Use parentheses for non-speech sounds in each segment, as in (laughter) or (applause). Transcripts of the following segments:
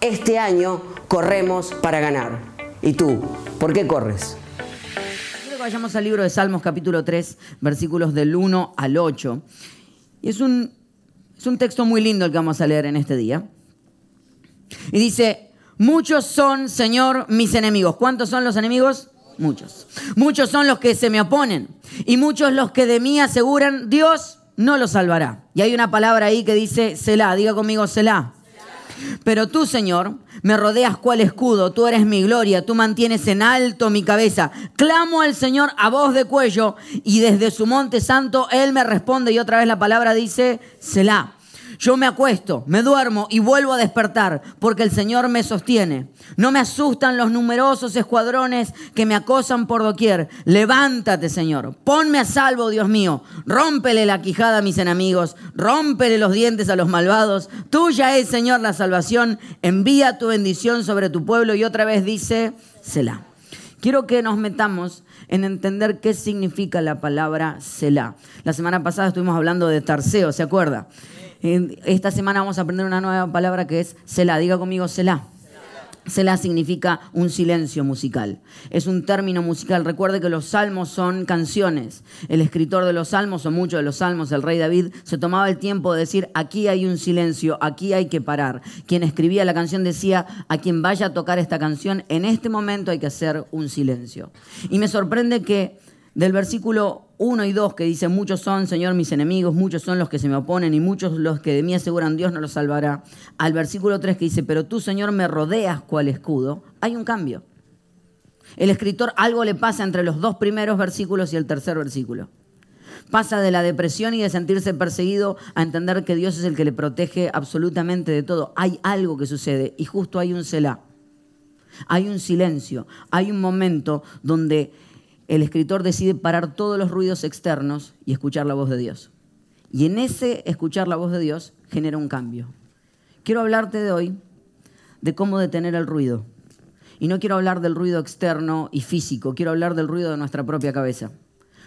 Este año corremos para ganar. ¿Y tú? ¿Por qué corres? Quiero que vayamos al libro de Salmos capítulo 3, versículos del 1 al 8. Y es un, es un texto muy lindo el que vamos a leer en este día. Y dice, muchos son, Señor, mis enemigos. ¿Cuántos son los enemigos? Muchos. Muchos son los que se me oponen. Y muchos los que de mí aseguran, Dios no los salvará. Y hay una palabra ahí que dice, Selah. Diga conmigo, Selah. Pero tú, Señor, me rodeas cual escudo, tú eres mi gloria, tú mantienes en alto mi cabeza. Clamo al Señor a voz de cuello y desde su monte santo Él me responde y otra vez la palabra dice, Selah. Yo me acuesto, me duermo y vuelvo a despertar porque el Señor me sostiene. No me asustan los numerosos escuadrones que me acosan por doquier. Levántate, Señor. Ponme a salvo, Dios mío. Rómpele la quijada a mis enemigos. Rómpele los dientes a los malvados. Tuya es, Señor, la salvación. Envía tu bendición sobre tu pueblo. Y otra vez dice, Selah. Quiero que nos metamos en entender qué significa la palabra Selah. La semana pasada estuvimos hablando de Tarseo, ¿se acuerda? Esta semana vamos a aprender una nueva palabra que es Selah. Diga conmigo Selah. Selah significa un silencio musical. Es un término musical. Recuerde que los salmos son canciones. El escritor de los salmos, o muchos de los salmos, el rey David, se tomaba el tiempo de decir, aquí hay un silencio, aquí hay que parar. Quien escribía la canción decía, a quien vaya a tocar esta canción, en este momento hay que hacer un silencio. Y me sorprende que del versículo 1 y 2 que dice, muchos son, Señor, mis enemigos, muchos son los que se me oponen y muchos los que de mí aseguran Dios no los salvará, al versículo 3 que dice, pero tú, Señor, me rodeas cual escudo, hay un cambio. El escritor algo le pasa entre los dos primeros versículos y el tercer versículo. Pasa de la depresión y de sentirse perseguido a entender que Dios es el que le protege absolutamente de todo. Hay algo que sucede y justo hay un celá. Hay un silencio, hay un momento donde el escritor decide parar todos los ruidos externos y escuchar la voz de Dios. Y en ese escuchar la voz de Dios genera un cambio. Quiero hablarte de hoy de cómo detener el ruido. Y no quiero hablar del ruido externo y físico, quiero hablar del ruido de nuestra propia cabeza.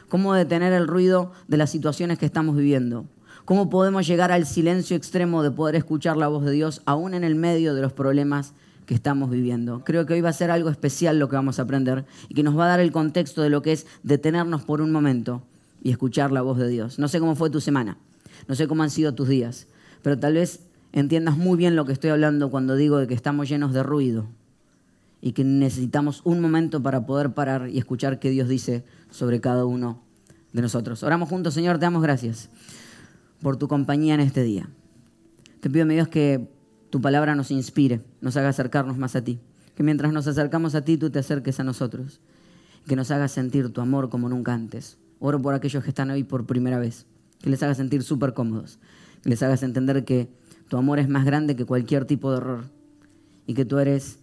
Cómo detener el ruido de las situaciones que estamos viviendo. Cómo podemos llegar al silencio extremo de poder escuchar la voz de Dios aún en el medio de los problemas que estamos viviendo. Creo que hoy va a ser algo especial lo que vamos a aprender y que nos va a dar el contexto de lo que es detenernos por un momento y escuchar la voz de Dios. No sé cómo fue tu semana, no sé cómo han sido tus días, pero tal vez entiendas muy bien lo que estoy hablando cuando digo de que estamos llenos de ruido y que necesitamos un momento para poder parar y escuchar qué Dios dice sobre cada uno de nosotros. Oramos juntos, Señor, te damos gracias por tu compañía en este día. Te pido, mi Dios, que tu palabra nos inspire, nos haga acercarnos más a ti. Que mientras nos acercamos a ti, tú te acerques a nosotros. Que nos hagas sentir tu amor como nunca antes. Oro por aquellos que están hoy por primera vez. Que les hagas sentir súper cómodos. Que les hagas entender que tu amor es más grande que cualquier tipo de error. Y que tú eres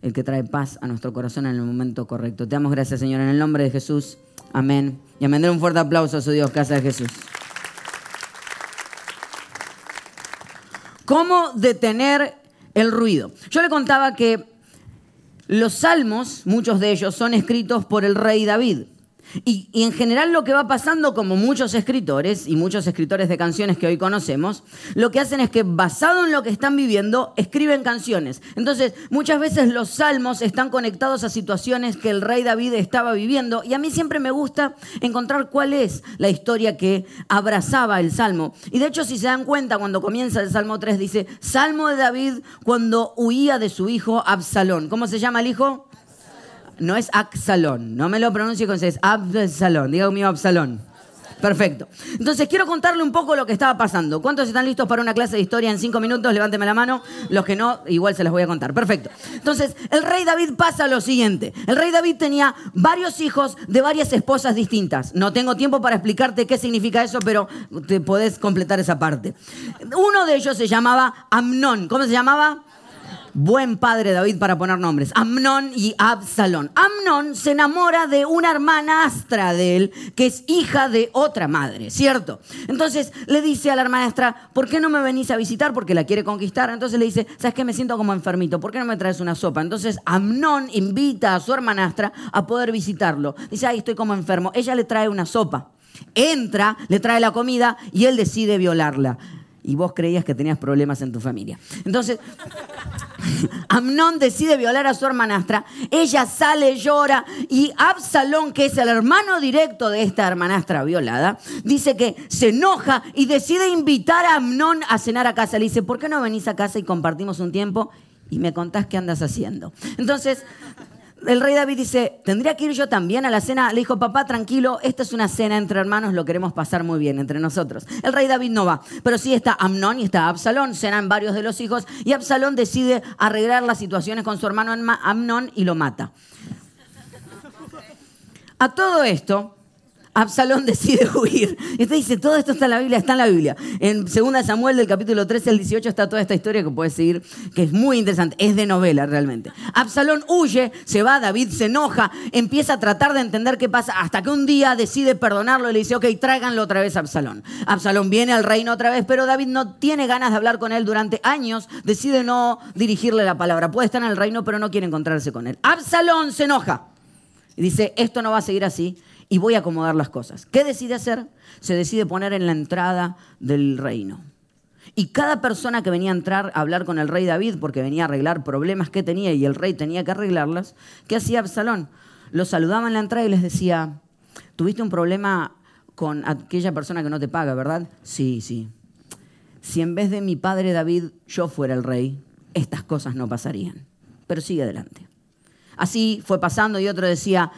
el que trae paz a nuestro corazón en el momento correcto. Te damos gracias, Señor, en el nombre de Jesús. Amén. Y amén. un fuerte aplauso a su Dios, Casa de Jesús. ¿Cómo detener el ruido? Yo le contaba que los salmos, muchos de ellos, son escritos por el rey David. Y, en general lo que va pasando, como muchos escritores y muchos escritores de canciones que hoy conocemos, lo que hacen es que basado en lo que están viviendo, escriben canciones. Entonces, muchas veces los salmos están conectados a situaciones que el rey David estaba viviendo y a mí siempre me gusta encontrar cuál es la historia que abrazaba el salmo. Y de hecho, si se dan cuenta, cuando comienza el Salmo 3, dice, Salmo de David cuando huía de su hijo Absalón. ¿Cómo se llama el hijo? No es Axalón, no me lo pronuncie con es Absalón, diga conmigo Absalón. Perfecto. Entonces quiero contarle un poco lo que estaba pasando. ¿Cuántos están listos para una clase de historia en cinco minutos? Levánteme la mano. Los que no, igual se las voy a contar. Perfecto. Entonces, el rey David pasa lo siguiente. El rey David tenía varios hijos de varias esposas distintas. No tengo tiempo para explicarte qué significa eso, pero te podés completar esa parte. Uno de ellos se llamaba Amnón. ¿Cómo se llamaba? Buen padre David para poner nombres, Amnón y Absalón. Amnón se enamora de una hermana astra de él, que es hija de otra madre, ¿cierto? Entonces le dice a la hermanastra, ¿por qué no me venís a visitar? Porque la quiere conquistar. Entonces le dice, ¿sabes qué? Me siento como enfermito, ¿por qué no me traes una sopa? Entonces Amnón invita a su hermanastra a poder visitarlo. Dice, ay, estoy como enfermo. Ella le trae una sopa. Entra, le trae la comida y él decide violarla y vos creías que tenías problemas en tu familia. Entonces, (laughs) Amnón decide violar a su hermanastra, ella sale, llora y Absalón, que es el hermano directo de esta hermanastra violada, dice que se enoja y decide invitar a Amnón a cenar a casa. Le dice, ¿por qué no venís a casa y compartimos un tiempo? y me contás qué andas haciendo. Entonces, el rey David dice, ¿tendría que ir yo también a la cena? Le dijo, papá, tranquilo, esta es una cena entre hermanos, lo queremos pasar muy bien entre nosotros. El rey David no va, pero sí está Amnón y está Absalón, cenan varios de los hijos, y Absalón decide arreglar las situaciones con su hermano Amnón y lo mata. A todo esto, Absalón (laughs) decide huir. Y usted dice, todo esto está en la Biblia, está en la Biblia. En 2 Samuel del capítulo 13 al 18 está toda esta historia que puedes seguir, que es muy interesante, es de novela realmente. Absalón huye, se va, David se enoja, empieza a tratar de entender qué pasa, hasta que un día decide perdonarlo y le dice, ok, tráiganlo otra vez a Absalón. Absalón viene al reino otra vez, pero David no tiene ganas de hablar con él durante años, decide no dirigirle la palabra. Puede estar en el reino, pero no quiere encontrarse con él. Absalón se enoja y dice, esto no va a seguir así y voy a acomodar las cosas. ¿Qué decide hacer? Se decide poner en la entrada del reino. Y cada persona que venía a entrar a hablar con el rey David, porque venía a arreglar problemas que tenía y el rey tenía que arreglarlas, ¿qué hacía Absalón? Los saludaba en la entrada y les decía, tuviste un problema con aquella persona que no te paga, ¿verdad? Sí, sí. Si en vez de mi padre David yo fuera el rey, estas cosas no pasarían. Pero sigue adelante. Así fue pasando y otro decía,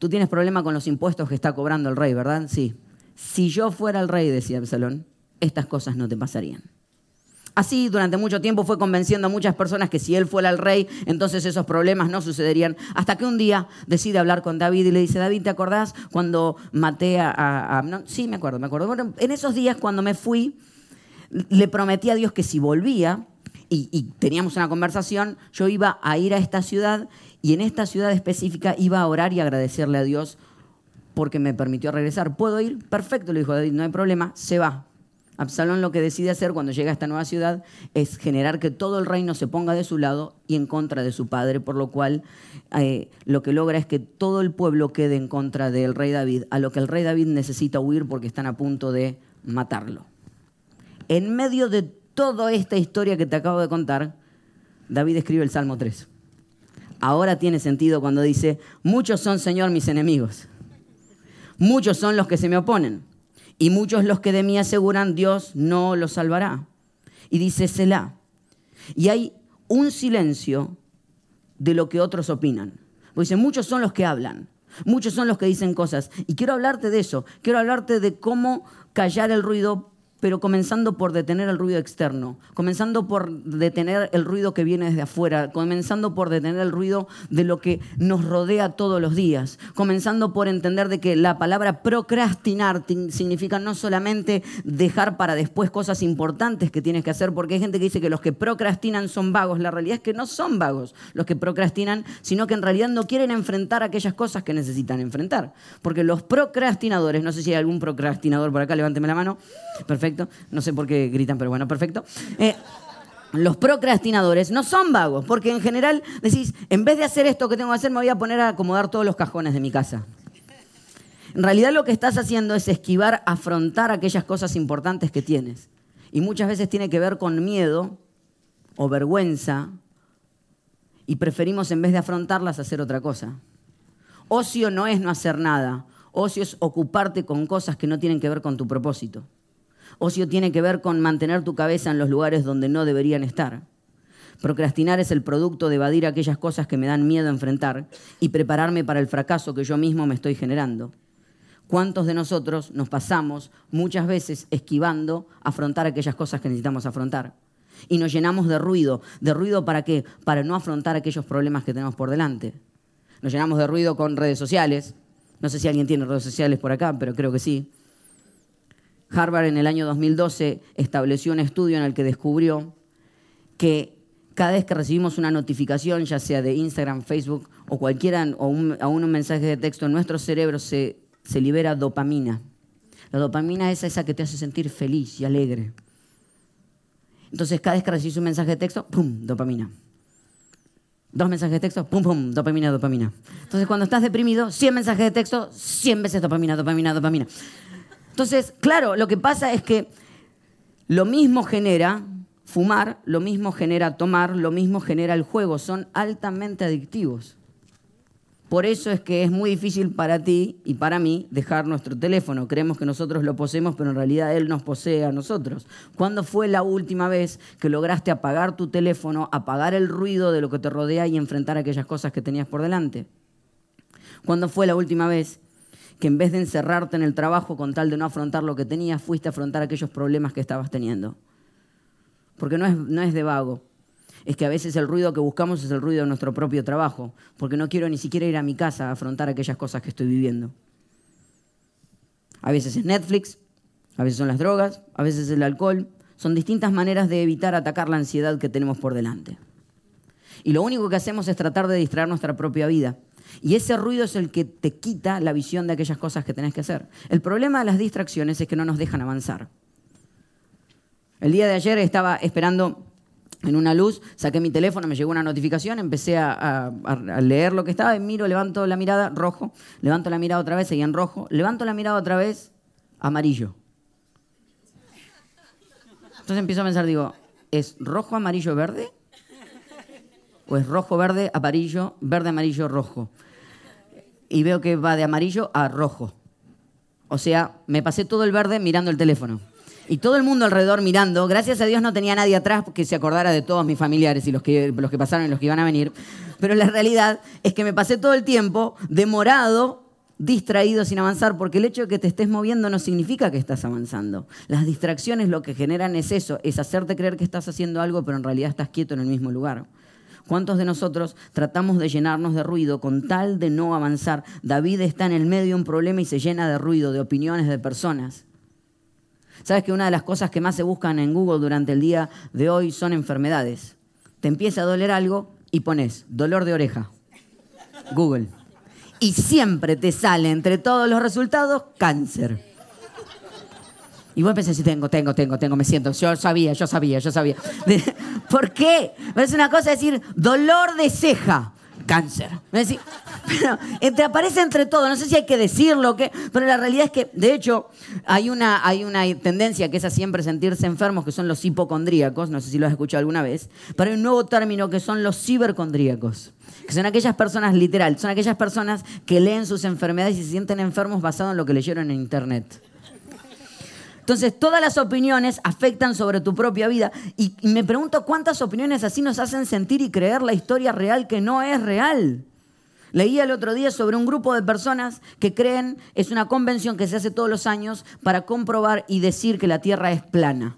Tú tienes problema con los impuestos que está cobrando el rey, ¿verdad? Sí. Si yo fuera el rey, decía Absalón, estas cosas no te pasarían. Así durante mucho tiempo fue convenciendo a muchas personas que si él fuera el rey, entonces esos problemas no sucederían. Hasta que un día decide hablar con David y le dice, David, ¿te acordás cuando maté a... Sí, me acuerdo, me acuerdo. Bueno, en esos días cuando me fui, le prometí a Dios que si volvía y, y teníamos una conversación, yo iba a ir a esta ciudad y en esta ciudad específica iba a orar y agradecerle a Dios porque me permitió regresar. ¿Puedo ir? Perfecto, le dijo David, no hay problema, se va. Absalón lo que decide hacer cuando llega a esta nueva ciudad es generar que todo el reino se ponga de su lado y en contra de su padre, por lo cual eh, lo que logra es que todo el pueblo quede en contra del rey David, a lo que el rey David necesita huir porque están a punto de matarlo. En medio de toda esta historia que te acabo de contar, David escribe el Salmo 3 ahora tiene sentido cuando dice, muchos son, Señor, mis enemigos. Muchos son los que se me oponen. Y muchos los que de mí aseguran, Dios no los salvará. Y dice Selah. Y hay un silencio de lo que otros opinan. Porque dice, muchos son los que hablan. Muchos son los que dicen cosas. Y quiero hablarte de eso. Quiero hablarte de cómo callar el ruido pero comenzando por detener el ruido externo, comenzando por detener el ruido que viene desde afuera, comenzando por detener el ruido de lo que nos rodea todos los días, comenzando por entender de que la palabra procrastinar significa no solamente dejar para después cosas importantes que tienes que hacer, porque hay gente que dice que los que procrastinan son vagos, la realidad es que no son vagos los que procrastinan, sino que en realidad no quieren enfrentar aquellas cosas que necesitan enfrentar, porque los procrastinadores, no sé si hay algún procrastinador por acá, levánteme la mano, perfecto, no sé por qué gritan, pero bueno, perfecto. Eh, los procrastinadores no son vagos, porque en general decís, en vez de hacer esto que tengo que hacer, me voy a poner a acomodar todos los cajones de mi casa. En realidad lo que estás haciendo es esquivar, afrontar aquellas cosas importantes que tienes. Y muchas veces tiene que ver con miedo o vergüenza y preferimos en vez de afrontarlas hacer otra cosa. Ocio no es no hacer nada, ocio es ocuparte con cosas que no tienen que ver con tu propósito. Ocio tiene que ver con mantener tu cabeza en los lugares donde no deberían estar. Procrastinar es el producto de evadir aquellas cosas que me dan miedo a enfrentar y prepararme para el fracaso que yo mismo me estoy generando. ¿Cuántos de nosotros nos pasamos muchas veces esquivando afrontar aquellas cosas que necesitamos afrontar? Y nos llenamos de ruido. ¿De ruido para qué? Para no afrontar aquellos problemas que tenemos por delante. Nos llenamos de ruido con redes sociales. No sé si alguien tiene redes sociales por acá, pero creo que sí. Harvard en el año 2012 estableció un estudio en el que descubrió que cada vez que recibimos una notificación, ya sea de Instagram, Facebook o cualquiera, o un, un mensaje de texto, en nuestro cerebro se, libera dopamina. La dopamina es esa que te hace sentir feliz y alegre. Entonces, cada vez que recibes un mensaje de texto, ¡pum! Dopamina. Dos mensajes de texto, pum, pum, dopamina, dopamina. Entonces, cuando estás deprimido, 100 mensajes de texto, 100 veces dopamina, dopamina, dopamina. Entonces, claro, lo que pasa es que lo mismo genera fumar, lo mismo genera tomar, lo mismo genera el juego. Son altamente adictivos. Por eso es que es muy difícil para ti y para mí dejar nuestro teléfono. Creemos que nosotros lo poseemos, pero en realidad él nos posee a nosotros. ¿Cuándo fue la última vez que lograste apagar tu teléfono, apagar el ruido de lo que te rodea y enfrentar aquellas cosas que tenías por delante? ¿Cuándo fue la última vez que en vez de encerrarte en el trabajo con tal de no afrontar lo que tenías, fuiste a afrontar aquellos problemas que estabas teniendo. Porque no es, no es de vago. Es que a veces el ruido que buscamos es el ruido de nuestro propio trabajo, porque no quiero ni siquiera ir a mi casa a afrontar aquellas cosas que estoy viviendo. A veces es Netflix, a veces son las drogas, a veces es el alcohol. Son distintas maneras de evitar atacar la ansiedad que tenemos por delante. Y lo único que hacemos es tratar de distraer nuestra propia vida. Y ese ruido es el que te quita la visión de aquellas cosas que tenés que hacer. El problema de las distracciones es que no nos dejan avanzar. El día de ayer estaba esperando en una luz, saqué mi teléfono, me llegó una notificación, empecé a, leer lo que estaba, miro, levanto la mirada, rojo, levanto la mirada otra vez, seguía en rojo, levanto la mirada otra vez, amarillo. Entonces empiezo a pensar, digo, ¿es rojo, amarillo, verde? ¿O es rojo, verde, amarillo, verde, amarillo, rojo? y veo que va de amarillo a rojo. O sea, me pasé todo el verde mirando el teléfono. Y todo el mundo alrededor mirando. Gracias a Dios no tenía nadie atrás que se acordara de todos mis familiares y los que, los que pasaron y los que iban a venir. Pero la realidad es que me pasé todo el tiempo demorado, distraído, sin avanzar, porque el hecho de que te estés moviendo no significa que estás avanzando. Las distracciones lo que generan es eso, es hacerte creer que estás haciendo algo, pero en realidad estás quieto en el mismo lugar. ¿Cuántos de nosotros tratamos de llenarnos de ruido con tal de no avanzar? David está en el medio de un problema y se llena de ruido, de opiniones de personas. ¿Sabes que una de las cosas que más se buscan en Google durante el día de hoy son enfermedades? Te empieza a doler algo y pones dolor de oreja. Google. Y siempre te sale entre todos los resultados cáncer. Y vos a decir, tengo, tengo, tengo, tengo, me siento. Yo sabía, yo sabía, yo sabía. (laughs) ¿Por qué? Es una cosa decir, dolor de ceja, cáncer. Decir, (laughs) pero te aparece entre todo, no sé si hay que decirlo, qué, pero la realidad es que, de hecho, hay una, hay una tendencia que es a siempre sentirse enfermos, que son los hipocondríacos, no sé si lo has escuchado alguna vez, pero hay un nuevo término que son los cibercondríacos, que son aquellas personas, literal, son aquellas personas que leen sus enfermedades y se sienten enfermos basado en lo que leyeron en Internet. Entonces, todas las opiniones afectan sobre tu propia vida. Y, me pregunto cuántas opiniones así nos hacen sentir y creer la historia real que no es real. Leía el otro día sobre un grupo de personas que creen, es una convención que se hace todos los años para comprobar y decir que la Tierra es plana.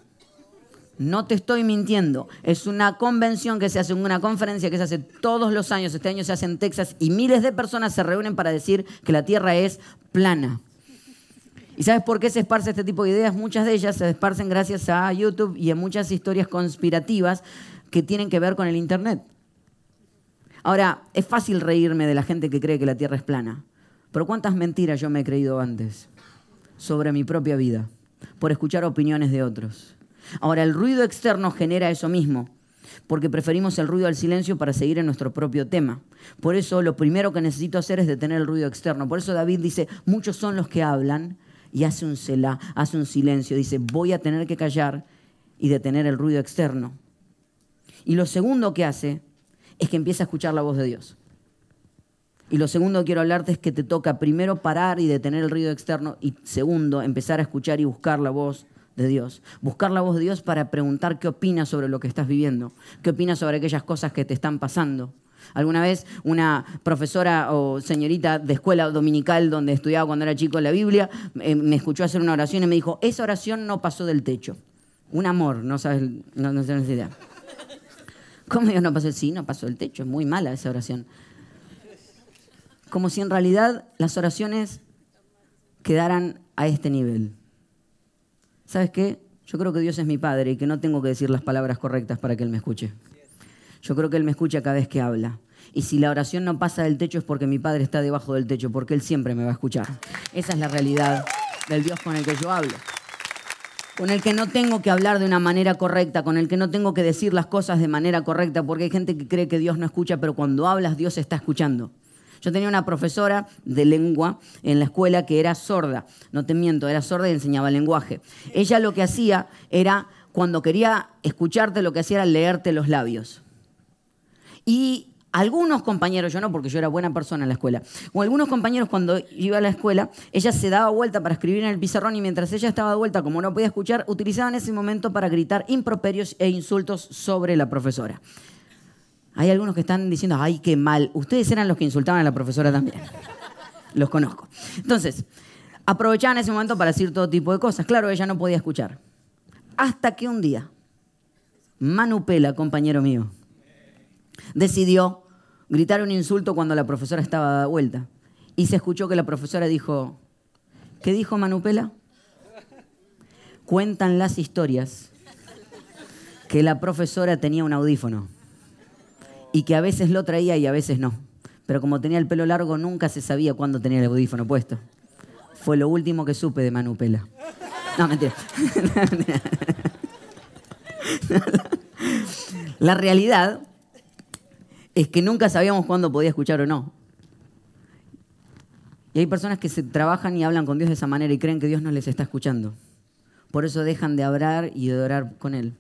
No te estoy mintiendo. Es una convención que se hace, una conferencia que se hace todos los años. Este año se hace en Texas y miles de personas se reúnen para decir que la Tierra es plana. ¿Y sabes por qué se esparce este tipo de ideas? Muchas de ellas se esparcen gracias a YouTube y a muchas historias conspirativas que tienen que ver con el Internet. Ahora, es fácil reírme de la gente que cree que la Tierra es plana, pero ¿cuántas mentiras yo me he creído antes sobre mi propia vida por escuchar opiniones de otros? Ahora, el ruido externo genera eso mismo, porque preferimos el ruido al silencio para seguir en nuestro propio tema. Por eso lo primero que necesito hacer es detener el ruido externo. Por eso David dice, muchos son los que hablan y hace un celá, hace un silencio. Dice, voy a tener que callar y detener el ruido externo. Y lo segundo que hace es que empieza a escuchar la voz de Dios. Y lo segundo que quiero hablarte es que te toca primero parar y detener el ruido externo y segundo empezar a escuchar y buscar la voz de Dios. Buscar la voz de Dios para preguntar qué opinas sobre lo que estás viviendo, qué opinas sobre aquellas cosas que te están pasando. Alguna vez una profesora o señorita de escuela dominical donde estudiaba cuando era chico la Biblia eh, me escuchó hacer una oración y me dijo, esa oración no pasó del techo. Un amor, no sabes, no, no tienes idea. ¿Cómo Dios no pasó? Sí, no pasó del techo, es muy mala esa oración. Como si en realidad las oraciones quedaran a este nivel. ¿Sabes qué? Yo creo que Dios es mi Padre y que no tengo que decir las palabras correctas para que Él me escuche. Yo creo que Él me escucha cada vez que habla. Y si la oración no pasa del techo es porque mi Padre está debajo del techo, porque Él siempre me va a escuchar. Esa es la realidad del Dios con el que yo hablo. Con el que no tengo que hablar de una manera correcta, con el que no tengo que decir las cosas de manera correcta, porque hay gente que cree que Dios no escucha, pero cuando hablas Dios está escuchando. Yo tenía una profesora de lengua en la escuela que era sorda, no te miento, era sorda y enseñaba lenguaje. Ella lo que hacía era, cuando quería escucharte, lo que hacía era leerte los labios. Y algunos compañeros, yo no porque yo era buena persona en la escuela, o algunos compañeros cuando iba a la escuela, ella se daba vuelta para escribir en el pizarrón y mientras ella estaba de vuelta, como no podía escuchar, utilizaban ese momento para gritar improperios e insultos sobre la profesora. Hay algunos que están diciendo, ay, qué mal. Ustedes eran los que insultaban a la profesora también. Los conozco. Entonces, aprovechaban ese momento para decir todo tipo de cosas. Claro, ella no podía escuchar. Hasta que un día, Manu Pela, compañero mío, decidió gritar un insulto cuando la profesora estaba de vuelta. Y se escuchó que la profesora dijo, ¿qué dijo Manupela? Cuentan las historias que la profesora tenía un audífono y que a veces lo traía y a veces no. Pero como tenía el pelo largo, nunca se sabía cuándo tenía el audífono puesto. Fue lo último que supe de Manupela. No, mentira. (laughs) La realidad es que nunca sabíamos cuándo podía escuchar o no. Y hay personas que se trabajan y hablan con Dios de esa manera y creen que Dios no les está escuchando. Por eso dejan de hablar y de orar con Él.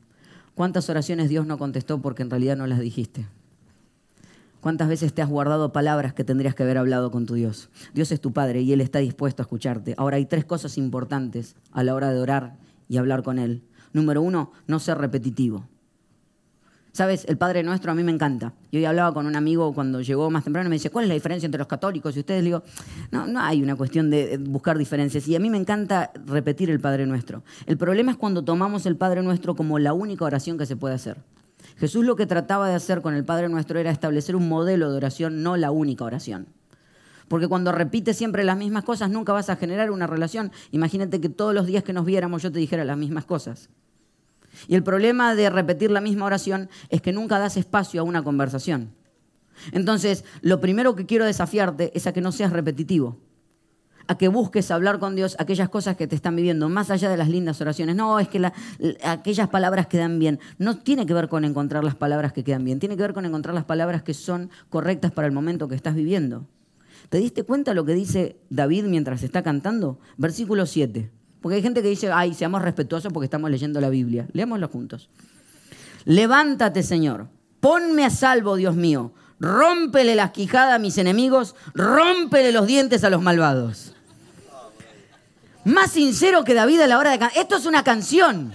¿Cuántas oraciones Dios no contestó porque en realidad no las dijiste? ¿Cuántas veces te has guardado palabras que tendrías que haber hablado con tu Dios? Dios es tu Padre y Él está dispuesto a escucharte. Ahora hay tres cosas importantes a la hora de orar y hablar con Él. Número uno, no ser repetitivo. Sabes, el Padre Nuestro a mí me encanta. Yo hoy hablaba con un amigo cuando llegó más temprano y me dice, ¿cuál es la diferencia entre los católicos y ustedes? Le digo, no, no hay una cuestión de buscar diferencias. Y a mí me encanta repetir el Padre Nuestro. El problema es cuando tomamos el Padre Nuestro como la única oración que se puede hacer. Jesús lo que trataba de hacer con el Padre Nuestro era establecer un modelo de oración, no la única oración. Porque cuando repites siempre las mismas cosas, nunca vas a generar una relación. Imagínate que todos los días que nos viéramos yo te dijera las mismas cosas. Y el problema de repetir la misma oración es que nunca das espacio a una conversación. Entonces, lo primero que quiero desafiarte es a que no seas repetitivo a que busques hablar con Dios aquellas cosas que te están viviendo, más allá de las lindas oraciones. No, es que aquellas palabras quedan bien. No tiene que ver con encontrar las palabras que quedan bien, tiene que ver con encontrar las palabras que son correctas para el momento que estás viviendo. ¿Te diste cuenta lo que dice David mientras está cantando? Versículo 7. Porque hay gente que dice, ay, seamos respetuosos porque estamos leyendo la Biblia. Leámoslo juntos. Levántate, Señor. Ponme a salvo, Dios mío. Rómpele las quijadas a mis enemigos. Rómpele los dientes a los malvados. Más sincero que David a la hora de cantar. Esto es una canción.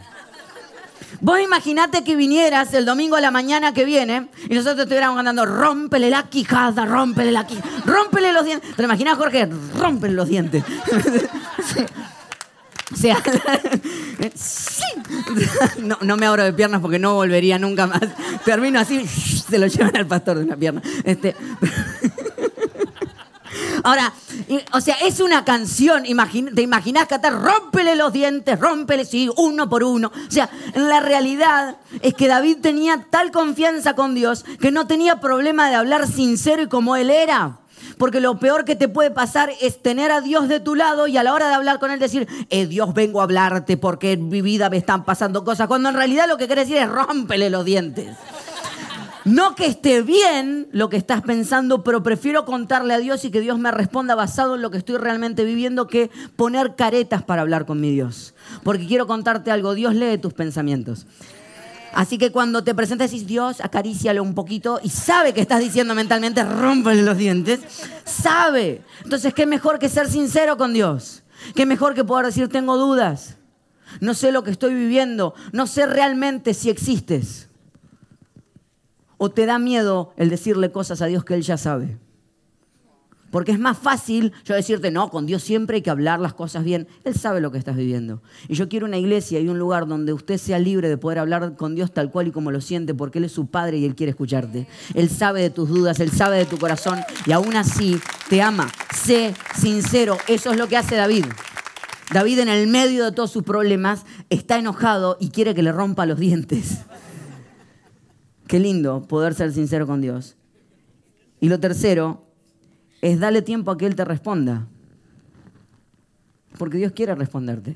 Vos imaginate que vinieras el domingo a la mañana que viene y nosotros estuviéramos cantando rómpele la quijada, rómpele la quijada, rómpele los dientes. ¿Te lo imaginas, Jorge? Rómpele los dientes. (laughs) Sea, (laughs) sí. No, me abro de piernas porque no volvería nunca más. Termino así, (laughs) se lo llevan al pastor de una pierna. Este, (laughs) Ahora, o sea, es una canción, te imaginas cantar, rómpele los dientes, rómpele, sí, uno por uno. O sea, la realidad es que David tenía tal confianza con Dios que no tenía problema de hablar sincero y como él era. Porque lo peor que te puede pasar es tener a Dios de tu lado y a la hora de hablar con Él decir, eh, Dios vengo a hablarte porque en mi vida me están pasando cosas. Cuando en realidad lo que quiere decir es rómpele los dientes. No que esté bien lo que estás pensando, pero prefiero contarle a Dios y que Dios me responda basado en lo que estoy realmente viviendo que poner caretas para hablar con mi Dios. Porque quiero contarte algo, Dios lee tus pensamientos. Así que cuando te presentas decís, Dios, acarícialo un poquito y sabe que estás diciendo mentalmente, rómpele los dientes. Sabe. Entonces, ¿qué mejor que ser sincero con Dios? ¿Qué mejor que poder decir, tengo dudas? No sé lo que estoy viviendo. No sé realmente si existes. ¿O te da miedo el decirle cosas a Dios que Él ya sabe? Porque es más fácil yo decirte, no, con Dios siempre hay que hablar las cosas bien. Él sabe lo que estás viviendo. Y yo quiero una iglesia y un lugar donde usted sea libre de poder hablar con Dios tal cual y como lo siente, porque Él es su Padre y Él quiere escucharte. Él sabe de tus dudas, Él sabe de tu corazón y aún así te ama. Sé sincero. Eso es lo que hace David. David en el medio de todos sus problemas está enojado y quiere que le rompa los dientes. Qué lindo poder ser sincero con Dios. Y lo tercero es darle tiempo a que Él te responda. Porque Dios quiere responderte.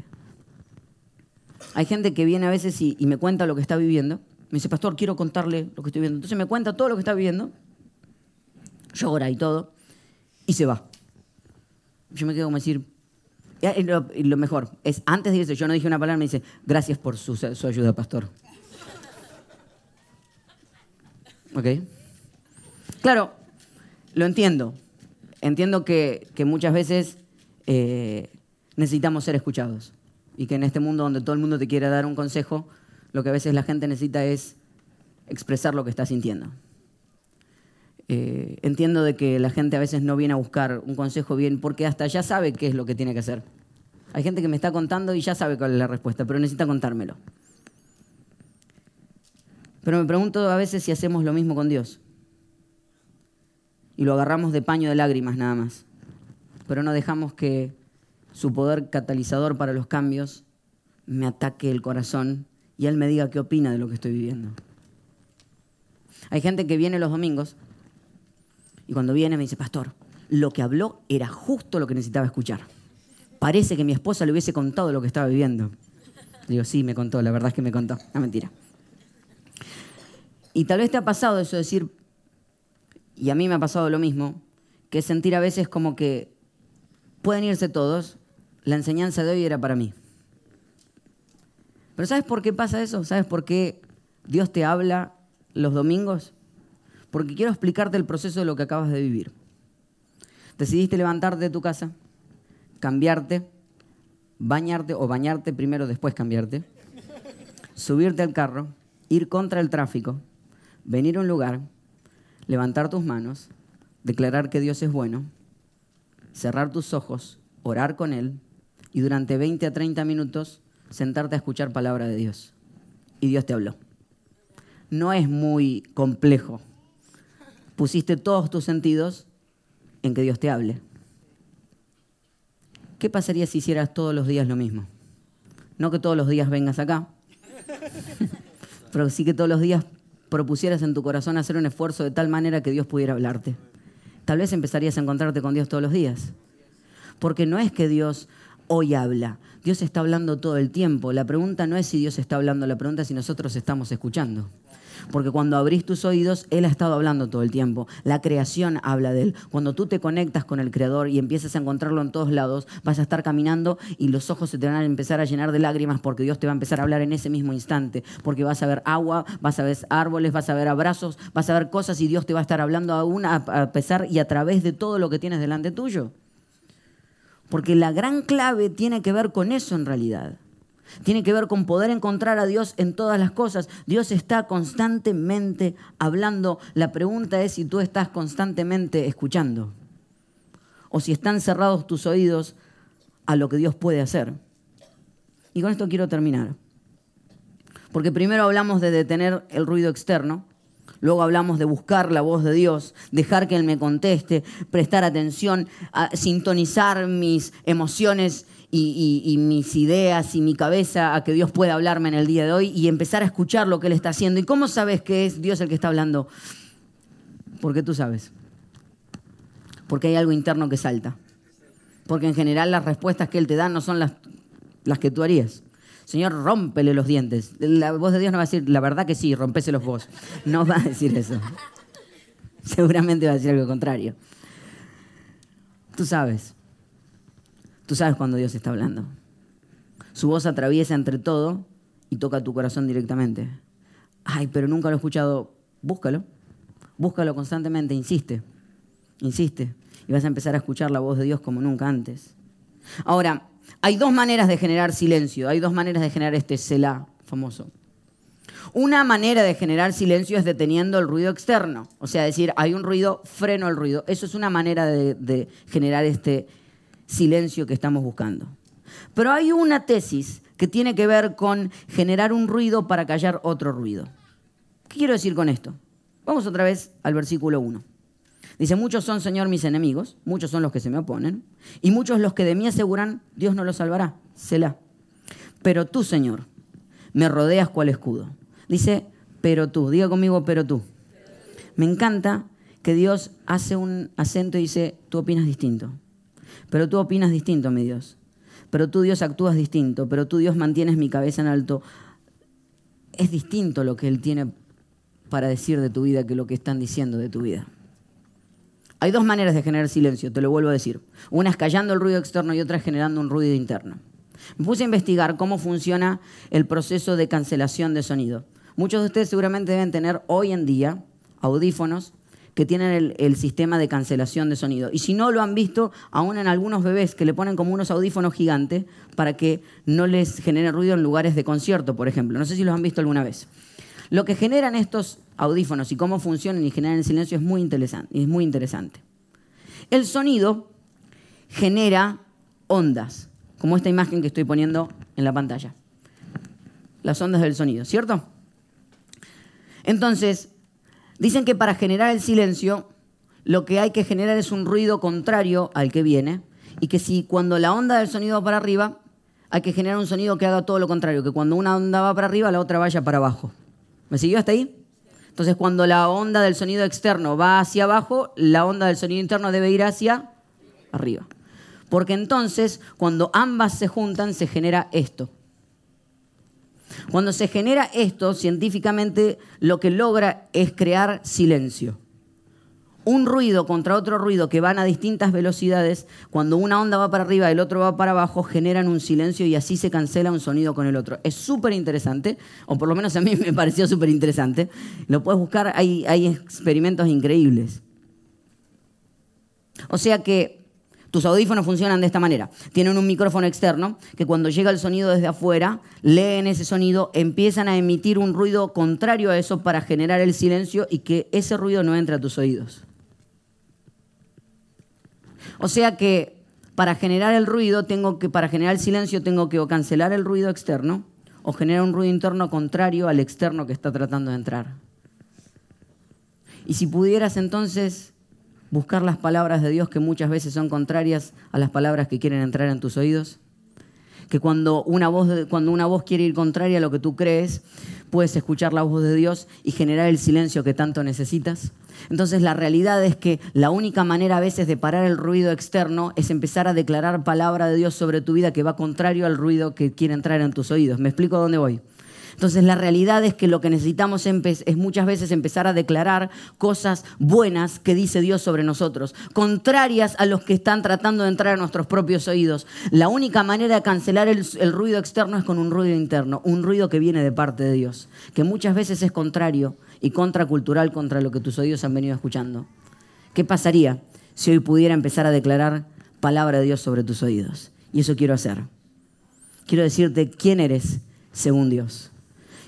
Hay gente que viene a veces y, me cuenta lo que está viviendo. Me dice, pastor, quiero contarle lo que estoy viviendo. Entonces me cuenta todo lo que está viviendo. Llora y todo. Y se va. Yo me quedo como decir, lo, mejor es, antes de irse, yo no dije una palabra, me dice, gracias por su ayuda, pastor. ¿Ok? Claro, lo entiendo. Entiendo que, muchas veces eh, necesitamos ser escuchados y que en este mundo donde todo el mundo te quiere dar un consejo, lo que a veces la gente necesita es expresar lo que está sintiendo. Eh, entiendo de que la gente a veces no viene a buscar un consejo bien porque hasta ya sabe qué es lo que tiene que hacer. Hay gente que me está contando y ya sabe cuál es la respuesta, pero necesita contármelo. Pero me pregunto a veces si hacemos lo mismo con Dios. Y lo agarramos de paño de lágrimas nada más. Pero no dejamos que su poder catalizador para los cambios me ataque el corazón y Él me diga qué opina de lo que estoy viviendo. Hay gente que viene los domingos y cuando viene me dice, pastor, lo que habló era justo lo que necesitaba escuchar. Parece que mi esposa le hubiese contado lo que estaba viviendo. Digo, sí, me contó, la verdad es que me contó. No, mentira. Y tal vez te ha pasado eso, decir, y a mí me ha pasado lo mismo, que sentir a veces como que pueden irse todos, la enseñanza de hoy era para mí. Pero ¿sabes por qué pasa eso? ¿Sabes por qué Dios te habla los domingos? Porque quiero explicarte el proceso de lo que acabas de vivir. Decidiste levantarte de tu casa, cambiarte, bañarte o bañarte primero, después cambiarte, subirte al carro, ir contra el tráfico, venir a un lugar, levantar tus manos, declarar que Dios es bueno, cerrar tus ojos, orar con Él y durante 20 a 30 minutos sentarte a escuchar palabra de Dios. Y Dios te habló. No es muy complejo. Pusiste todos tus sentidos en que Dios te hable. ¿Qué pasaría si hicieras todos los días lo mismo? No que todos los días vengas acá, (laughs) pero sí que todos los días propusieras en tu corazón hacer un esfuerzo de tal manera que Dios pudiera hablarte. Tal vez empezarías a encontrarte con Dios todos los días. Porque no es que Dios hoy habla, Dios está hablando todo el tiempo. La pregunta no es si Dios está hablando, la pregunta es si nosotros estamos escuchando. Porque cuando abrís tus oídos, Él ha estado hablando todo el tiempo. La creación habla de Él. Cuando tú te conectas con el Creador y empiezas a encontrarlo en todos lados, vas a estar caminando y los ojos se te van a empezar a llenar de lágrimas porque Dios te va a empezar a hablar en ese mismo instante. Porque vas a ver agua, vas a ver árboles, vas a ver abrazos, vas a ver cosas y Dios te va a estar hablando aún a pesar y a través de todo lo que tienes delante tuyo. Porque la gran clave tiene que ver con eso en realidad. Tiene que ver con poder encontrar a Dios en todas las cosas. Dios está constantemente hablando. La pregunta es si tú estás constantemente escuchando. O si están cerrados tus oídos a lo que Dios puede hacer. Y con esto quiero terminar. Porque primero hablamos de detener el ruido externo, luego hablamos de buscar la voz de Dios, dejar que Él me conteste, prestar atención, a sintonizar mis emociones y, mis ideas y mi cabeza a que Dios pueda hablarme en el día de hoy y empezar a escuchar lo que Él está haciendo. ¿Y cómo sabes que es Dios el que está hablando? Porque tú sabes. Porque hay algo interno que salta. Porque en general las respuestas que Él te da no son las, las que tú harías. Señor, rómpele los dientes. La voz de Dios no va a decir, la verdad que sí, rompéselos vos. No va a decir eso. Seguramente va a decir algo contrario. Tú sabes. Tú sabes cuando Dios está hablando. Su voz atraviesa entre todo y toca tu corazón directamente. Ay, pero nunca lo he escuchado. Búscalo. Búscalo constantemente. Insiste. Insiste. Y vas a empezar a escuchar la voz de Dios como nunca antes. Ahora, hay dos maneras de generar silencio. Hay dos maneras de generar este Selah famoso. Una manera de generar silencio es deteniendo el ruido externo. O sea, decir, hay un ruido, freno el ruido. Eso es una manera de, generar este silencio que estamos buscando. Pero hay una tesis que tiene que ver con generar un ruido para callar otro ruido. ¿Qué quiero decir con esto? Vamos otra vez al versículo 1. Dice, muchos son, Señor, mis enemigos, muchos son los que se me oponen, y muchos los que de mí aseguran, Dios no los salvará. Selah. Pero tú, Señor, me rodeas cual escudo. Dice, pero tú, diga conmigo, pero tú. Me encanta que Dios hace un acento y dice, tú opinas distinto. Pero tú opinas distinto, mi Dios. Pero tú, Dios, actúas distinto. Pero tú, Dios, mantienes mi cabeza en alto. Es distinto lo que Él tiene para decir de tu vida que lo que están diciendo de tu vida. Hay dos maneras de generar silencio, te lo vuelvo a decir. Una es callando el ruido externo y otra es generando un ruido interno. Me puse a investigar cómo funciona el proceso de cancelación de sonido. Muchos de ustedes seguramente deben tener hoy en día audífonos que tienen el, sistema de cancelación de sonido. Y si no lo han visto, aún en algunos bebés que le ponen como unos audífonos gigantes para que no les genere ruido en lugares de concierto, por ejemplo. No sé si los han visto alguna vez. Lo que generan estos audífonos y cómo funcionan y generan el silencio es muy interesante. Es muy interesante. El sonido genera ondas, como esta imagen que estoy poniendo en la pantalla. Las ondas del sonido, ¿cierto? Entonces, Dicen que para generar el silencio lo que hay que generar es un ruido contrario al que viene y que si cuando la onda del sonido va para arriba, hay que generar un sonido que haga todo lo contrario, que cuando una onda va para arriba, la otra vaya para abajo. ¿Me siguió hasta ahí? Entonces, cuando la onda del sonido externo va hacia abajo, la onda del sonido interno debe ir hacia arriba. Porque entonces, cuando ambas se juntan, se genera esto. Cuando se genera esto, científicamente lo que logra es crear silencio. Un ruido contra otro ruido que van a distintas velocidades, cuando una onda va para arriba el otro va para abajo, generan un silencio y así se cancela un sonido con el otro. Es súper interesante, o por lo menos a mí (laughs) me pareció súper interesante. Lo puedes buscar, hay, hay experimentos increíbles. O sea que tus audífonos funcionan de esta manera. Tienen un micrófono externo que cuando llega el sonido desde afuera, leen ese sonido, empiezan a emitir un ruido contrario a eso para generar el silencio y que ese ruido no entre a tus oídos. O sea que para generar el ruido tengo que para generar el silencio tengo que o cancelar el ruido externo o generar un ruido interno contrario al externo que está tratando de entrar. Y si pudieras entonces buscar las palabras de Dios que muchas veces son contrarias a las palabras que quieren entrar en tus oídos? Que cuando una voz, cuando una voz quiere ir contraria a lo que tú crees, puedes escuchar la voz de Dios y generar el silencio que tanto necesitas. Entonces la realidad es que la única manera a veces de parar el ruido externo es empezar a declarar palabra de Dios sobre tu vida que va contrario al ruido que quiere entrar en tus oídos. ¿Me explico dónde voy? Entonces la realidad es que lo que necesitamos es muchas veces empezar a declarar cosas buenas que dice Dios sobre nosotros, contrarias a los que están tratando de entrar a nuestros propios oídos. La única manera de cancelar el, ruido externo es con un ruido interno, un ruido que viene de parte de Dios, que muchas veces es contrario y contracultural contra lo que tus oídos han venido escuchando. ¿Qué pasaría si hoy pudiera empezar a declarar palabra de Dios sobre tus oídos? Y eso quiero hacer. quiero decirte quién eres según Dios.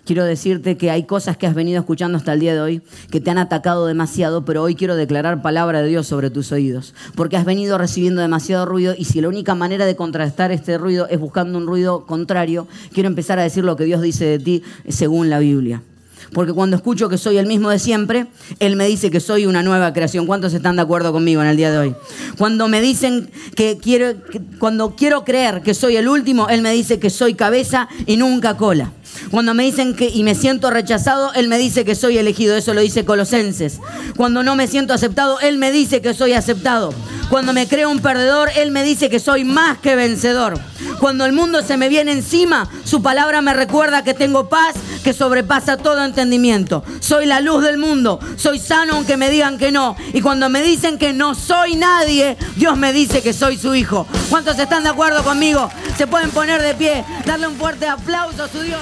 Quiero decirte que hay cosas que has venido escuchando hasta el día de hoy que te han atacado demasiado, pero hoy quiero declarar palabra de Dios sobre tus oídos, porque has venido recibiendo demasiado ruido y si la única manera de contrastar este ruido es buscando un ruido contrario, quiero empezar a decir lo que Dios dice de ti según la Biblia. Porque cuando escucho que soy el mismo de siempre, Él me dice que soy una nueva creación. ¿Cuántos están de acuerdo conmigo en el día de hoy? Cuando me dicen que quiero, cuando quiero creer que soy el último, Él me dice que soy cabeza y nunca cola. Cuando me dicen que y me siento rechazado, Él me dice que soy elegido. Eso lo dice Colosenses. Cuando no me siento aceptado, Él me dice que soy aceptado. Cuando me creo un perdedor, Él me dice que soy más que vencedor. Cuando el mundo se me viene encima, su palabra me recuerda que tengo paz que sobrepasa todo entendimiento. Soy la luz del mundo. Soy sano aunque me digan que no. Y cuando me dicen que no soy nadie, Dios me dice que soy su hijo. ¿Cuántos están de acuerdo conmigo? Se pueden poner de pie, darle un fuerte aplauso a su Dios.